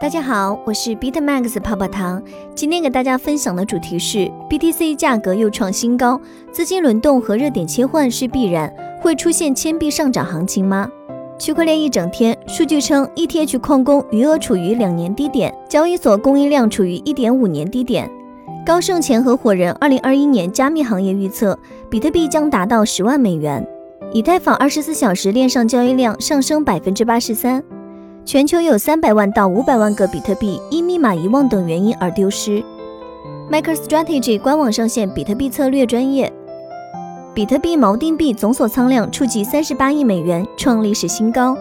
大家好，我是 Bitmax 泡泡糖。今天给大家分享的主题是 BTC 价格又创新高，资金轮动和热点切换是必然，会出现千币上涨行情吗？区块链一整天，数据称 ETH 矿工余额处于两年低点，交易所供应量处于一点五年低点。高盛前合伙人二零二一年加密行业预测，比特币将达到十万美元。以太坊二十四小时链上交易量上升百分之八十三。全球有三百万到五百万个比特币因密码遗忘等原因而丢失。MicroStrategy 官网上线比特币策略专业。比特币锚定币总锁仓量触及三十八亿美元，创历史新高。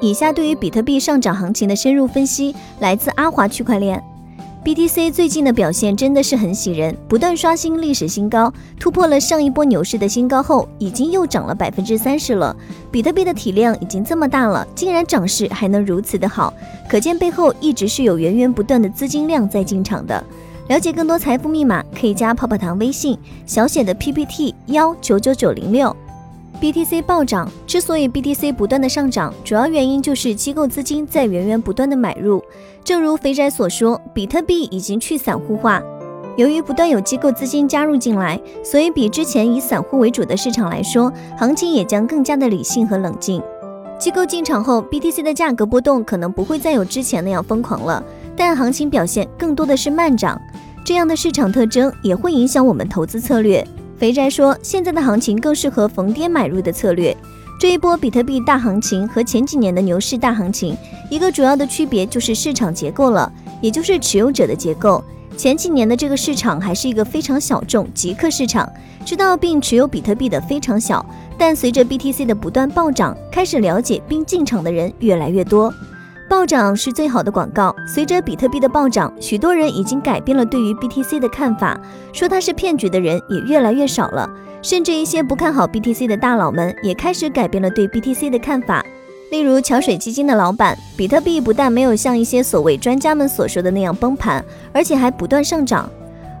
以下对于比特币上涨行情的深入分析来自阿华区块链。BTC 最近的表现真的是很喜人，不断刷新历史新高，突破了上一波牛市的新高后，已经又涨了百分之三十了。比特币的体量已经这么大了，竟然涨势还能如此的好，可见背后一直是有源源不断的资金量在进场的。了解更多财富密码，可以加泡泡糖微信小写的 PPT 幺九九九零六。BTC 暴涨，之所以 BTC 不断的上涨，主要原因就是机构资金在源源不断的买入。正如肥宅所说，比特币已经去散户化。由于不断有机构资金加入进来，所以比之前以散户为主的市场来说，行情也将更加的理性和冷静。机构进场后，BTC 的价格波动可能不会再有之前那样疯狂了，但行情表现更多的是慢涨。这样的市场特征也会影响我们投资策略。肥宅说，现在的行情更适合逢跌买入的策略。这一波比特币大行情和前几年的牛市大行情，一个主要的区别就是市场结构了，也就是持有者的结构。前几年的这个市场还是一个非常小众极客市场，知道并持有比特币的非常小。但随着 BTC 的不断暴涨，开始了解并进场的人越来越多。暴涨是最好的广告。随着比特币的暴涨，许多人已经改变了对于 BTC 的看法，说它是骗局的人也越来越少了。甚至一些不看好 BTC 的大佬们也开始改变了对 BTC 的看法。例如桥水基金的老板，比特币不但没有像一些所谓专家们所说的那样崩盘，而且还不断上涨。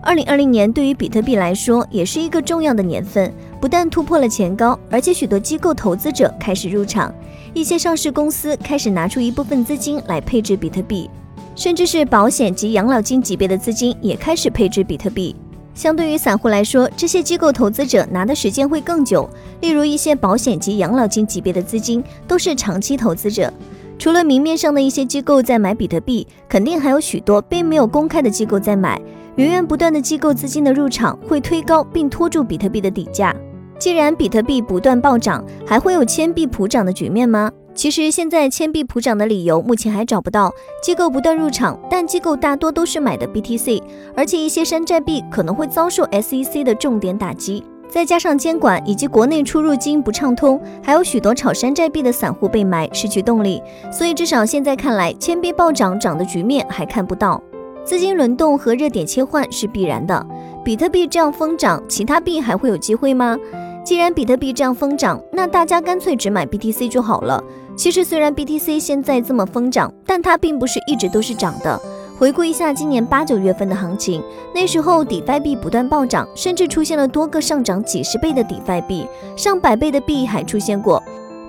二零二零年对于比特币来说也是一个重要的年份，不但突破了前高，而且许多机构投资者开始入场。一些上市公司开始拿出一部分资金来配置比特币，甚至是保险及养老金级别的资金也开始配置比特币。相对于散户来说，这些机构投资者拿的时间会更久。例如一些保险及养老金级别的资金都是长期投资者。除了明面上的一些机构在买比特币，肯定还有许多并没有公开的机构在买。源源不断的机构资金的入场会推高并拖住比特币的底价。既然比特币不断暴涨，还会有千币普涨的局面吗？其实现在千币普涨的理由目前还找不到。机构不断入场，但机构大多都是买的 BTC，而且一些山寨币可能会遭受 SEC 的重点打击，再加上监管以及国内出入金不畅通，还有许多炒山寨币的散户被埋，失去动力。所以至少现在看来，千币暴涨涨的局面还看不到。资金轮动和热点切换是必然的。比特币这样疯涨，其他币还会有机会吗？既然比特币这样疯涨，那大家干脆只买 BTC 就好了。其实虽然 BTC 现在这么疯涨，但它并不是一直都是涨的。回顾一下今年八九月份的行情，那时候 DeFi 币不断暴涨，甚至出现了多个上涨几十倍的 DeFi 币，上百倍的币还出现过。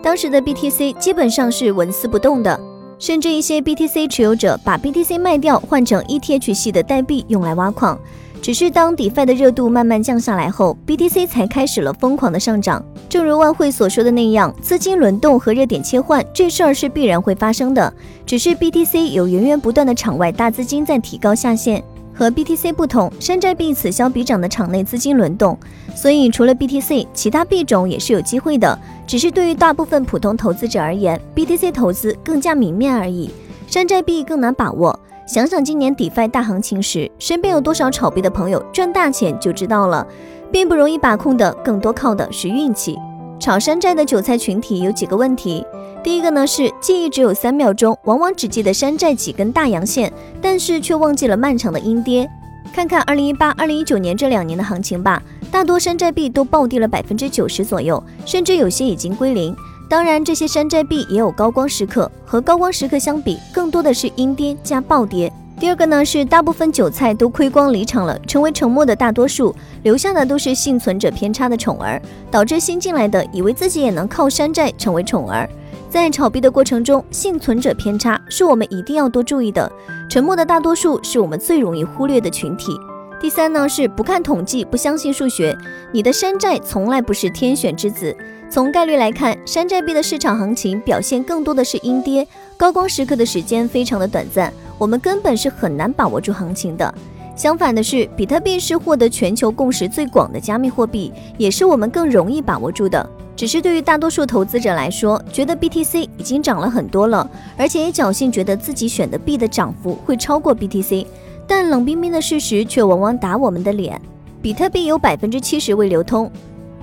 当时的 BTC 基本上是纹丝不动的，甚至一些 BTC 持有者把 BTC 卖掉，换成 ETH 系的代币用来挖矿。只是当 DeFi 的热度慢慢降下来后，BTC 才开始了疯狂的上涨。正如万汇所说的那样，资金轮动和热点切换这事儿是必然会发生的。只是 BTC 有源源不断的场外大资金在提高下限，和 BTC 不同，山寨币此消彼长的场内资金轮动，所以除了 BTC，其他币种也是有机会的。只是对于大部分普通投资者而言，BTC 投资更加明面而已，山寨币更难把握。想想今年 DeFi 大行情时，身边有多少炒币的朋友赚大钱就知道了，并不容易把控的，更多靠的是运气。炒山寨的韭菜群体有几个问题，第一个呢是记忆只有三秒钟，往往只记得山寨几根大阳线，但是却忘记了漫长的阴跌。看看二零一八、二零一九年这两年的行情吧，大多山寨币都暴跌了百分之九十左右，甚至有些已经归零。当然，这些山寨币也有高光时刻，和高光时刻相比，更多的是阴跌加暴跌。第二个呢，是大部分韭菜都亏光离场了，成为沉默的大多数，留下的都是幸存者偏差的宠儿，导致新进来的以为自己也能靠山寨成为宠儿。在炒币的过程中，幸存者偏差是我们一定要多注意的。沉默的大多数是我们最容易忽略的群体。第三呢，是不看统计，不相信数学。你的山寨从来不是天选之子。从概率来看，山寨币的市场行情表现更多的是阴跌，高光时刻的时间非常的短暂，我们根本是很难把握住行情的。相反的是，比特币是获得全球共识最广的加密货币，也是我们更容易把握住的。只是对于大多数投资者来说，觉得 BTC 已经涨了很多了，而且也侥幸觉得自己选的币的涨幅会超过 BTC，但冷冰冰的事实却往往打我们的脸，比特币有百分之七十未流通。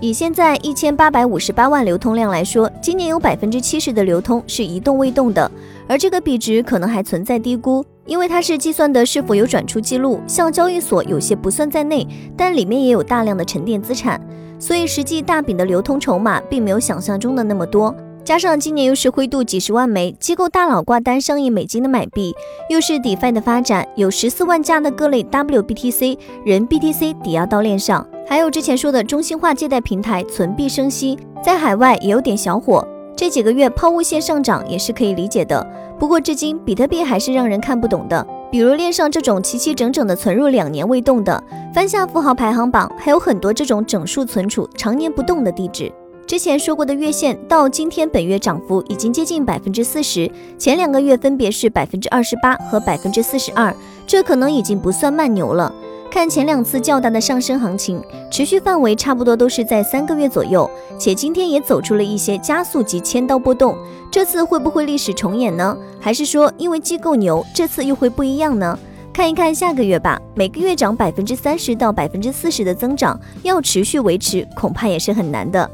以现在一千八百五十八万流通量来说，今年有百分之七十的流通是一动未动的，而这个比值可能还存在低估，因为它是计算的是否有转出记录，像交易所有些不算在内，但里面也有大量的沉淀资产，所以实际大饼的流通筹码并没有想象中的那么多。加上今年又是灰度几十万枚，机构大佬挂单上亿美金的买币，又是 DeFi 的发展，有十四万家的各类 WBTC 人 BTC 抵押到链上。还有之前说的中心化借贷平台存币生息，在海外也有点小火。这几个月抛物线上涨也是可以理解的。不过至今比特币还是让人看不懂的，比如链上这种齐齐整整的存入两年未动的，翻下富豪排行榜还有很多这种整数存储常年不动的地址。之前说过的月线到今天本月涨幅已经接近百分之四十，前两个月分别是百分之二十八和百分之四十二，这可能已经不算慢牛了。看前两次较大的上升行情，持续范围差不多都是在三个月左右，且今天也走出了一些加速及千刀波动。这次会不会历史重演呢？还是说因为机构牛，这次又会不一样呢？看一看下个月吧，每个月涨百分之三十到百分之四十的增长，要持续维持，恐怕也是很难的。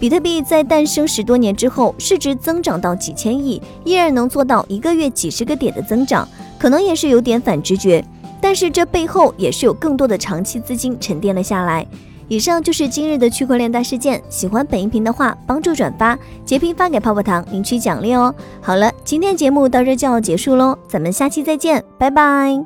比特币在诞生十多年之后，市值增长到几千亿，依然能做到一个月几十个点的增长，可能也是有点反直觉。但是这背后也是有更多的长期资金沉淀了下来。以上就是今日的区块链大事件。喜欢本音频的话，帮助转发、截屏发给泡泡糖领取奖励哦。好了，今天节目到这就要结束喽，咱们下期再见，拜拜。